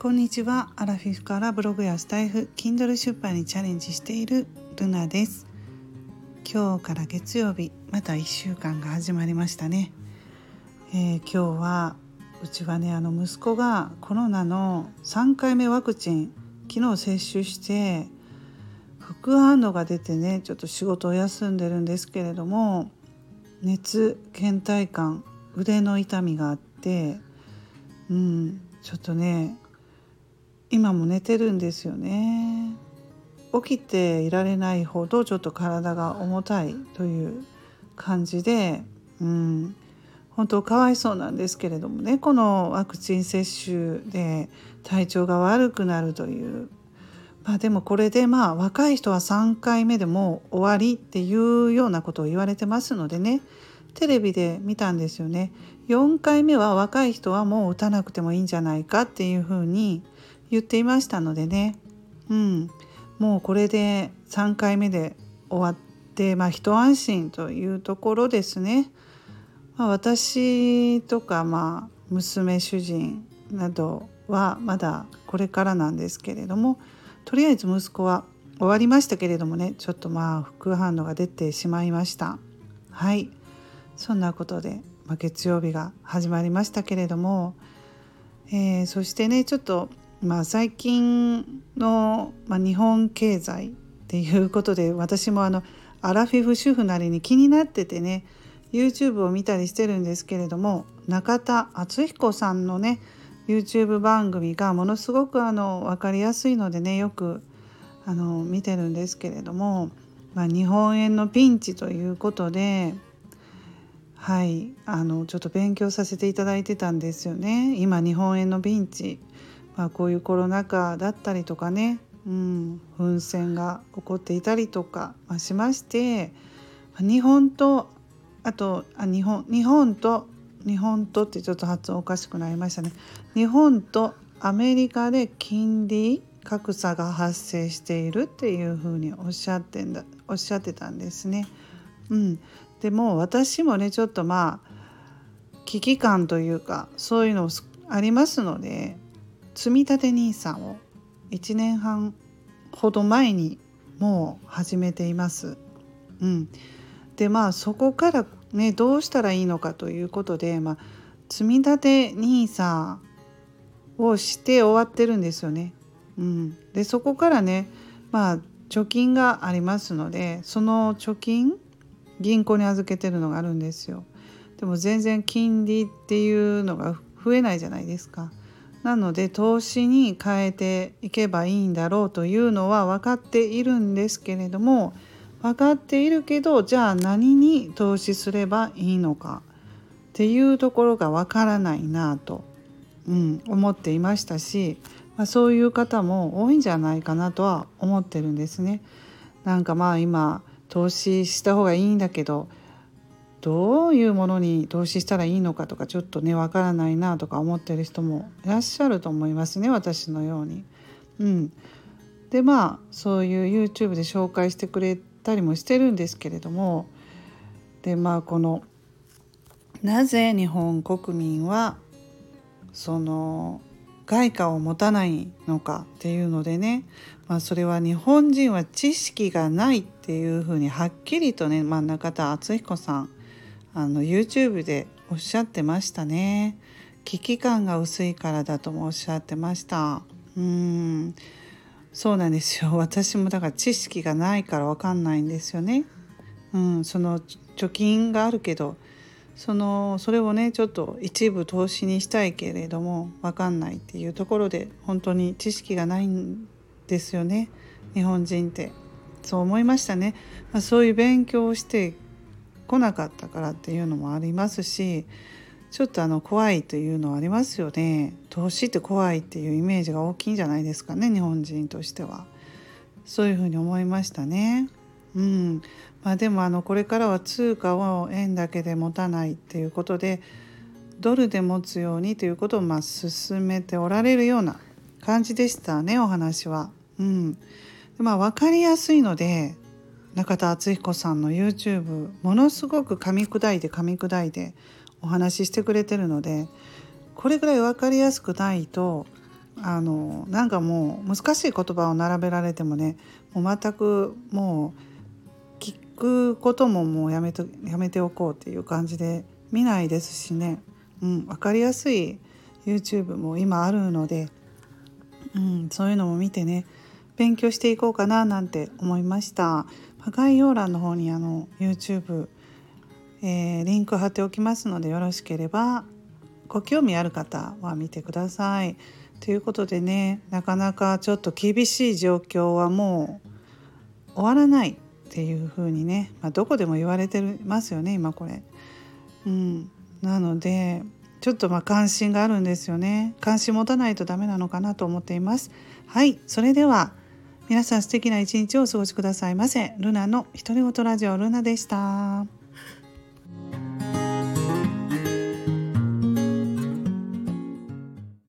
こんにちは。アラフィフからブログやスタイフ Kindle 出版にチャレンジしているルナです。今日から月曜日また1週間が始まりましたね、えー、今日はうちはねあの息子がコロナの3回目ワクチン昨日接種して副反応が出てねちょっと仕事を休んでるんですけれども熱倦怠感腕の痛みがあってうんちょっとね今も寝てるんですよね。起きていられないほどちょっと体が重たいという感じでうん。本当かわいそうなんですけれどもねこのワクチン接種で体調が悪くなるという。まあでもこれでまあ若い人は3回目でも終わりっていうようなことを言われてますのでね。テレビで見たんですよね。4回目は若い人はもう打たなくてもいいんじゃないかっていうふうに言っていましたのでね。うん。もうこれで3回目で終わってまあ一安心というところですね。まあ、私とかまあ娘主人などはまだこれからなんですけれどもとりあえず息子は終わりましたけれどもねちょっとまあ副反応が出てしまいました。はい。そんなことで、まあ、月曜日が始まりましたけれども、えー、そしてねちょっとまあ最近の、まあ、日本経済っていうことで私もあのアラフィフ主婦なりに気になっててね YouTube を見たりしてるんですけれども中田敦彦さんのね YouTube 番組がものすごくあの分かりやすいのでねよくあの見てるんですけれども、まあ、日本円のピンチということではいあのちょっと勉強させていただいてたんですよね。今日本円のピンチ、まあ、こういうコロナ禍だったりとかね、うん、噴戦が起こっていたりとか、まあ、しまして日本とあとあ日本日本と日本とってちょっと発音おかしくなりましたね日本とアメリカで金利格差が発生しているっていうふうにおっしゃってんだおっしゃってたんですね。うん、でも私もねちょっとまあ危機感というかそういうのありますので積立 NISA を1年半ほど前にもう始めています。うん、でまあそこからねどうしたらいいのかということで、まあ、積み立て NISA をして終わってるんですよね。うん、でそこからねまあ貯金がありますのでその貯金銀行に預けてるのがあるんですよ。でも全然金利っていうのが増えないじゃないですか。なので投資に変えていけばいいんだろうというのは分かっているんですけれども分かっているけどじゃあ何に投資すればいいのかっていうところが分からないなと、うん、思っていましたし、まあ、そういう方も多いんじゃないかなとは思ってるんですね。なんかまあ今投資した方がいいんだけどどういうものに投資したらいいのかとかちょっとねわからないなとか思ってる人もいらっしゃると思いますね私のように。うん、でまあそういう YouTube で紹介してくれたりもしてるんですけれどもでまあこのなぜ日本国民はその外貨を持たないのかっていうのでね、まあ、それは日本人は知識がないっていうふうにはっきりとね、まあ、中田敦彦さんあの YouTube でおっしゃってましたね。危機感が薄いからだともおっしゃってました。うん。そうなんですよ。私もだから知識がないから分かんないんですよね。うん、その貯金があるけどそのそれをねちょっと一部投資にしたいけれども分かんないっていうところで本当に知識がないんですよね。日本人って。そう思いましたね、まあ、そういう勉強をしてこなかったからっていうのもありますしちょっとあの怖いというのはありますよね。投資って怖いっていうイメージが大きいんじゃないですかね日本人としては。そういうふうに思いましたね。うん。まあでもあのこれからは通貨を円だけで持たないっていうことでドルで持つようにということをまあ進めておられるような感じでしたねお話は。うん、まあ分かりやすいので中田敦彦さんの YouTube ものすごく噛み砕いて噛み砕いてお話ししてくれてるのでこれぐらい分かりやすくないとあのなんかもう難しい言葉を並べられてもねもう全くもう聞くことももうやめとやめておこうっていう感じで見ないですしね、うん、分かりやすい YouTube も今あるので、うん、そういうのも見てね勉強していこうかななんて思いました。概要欄の方にあの YouTube、えー、リンク貼っておきますのでよろしければご興味ある方は見てください。ということでねなかなかちょっと厳しい状況はもう終わらないっていう風にね、まあ、どこでも言われてますよね今これ。うん、なのでちょっとま関心があるんですよね関心持たないとダメなのかなと思っていますはいそれでは皆さん素敵な一日をお過ごしくださいませ。ルナの独り言ラジオルナでした。